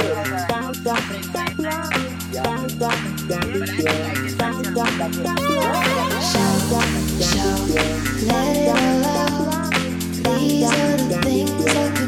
Shout, shout, let it all out. These are the things that.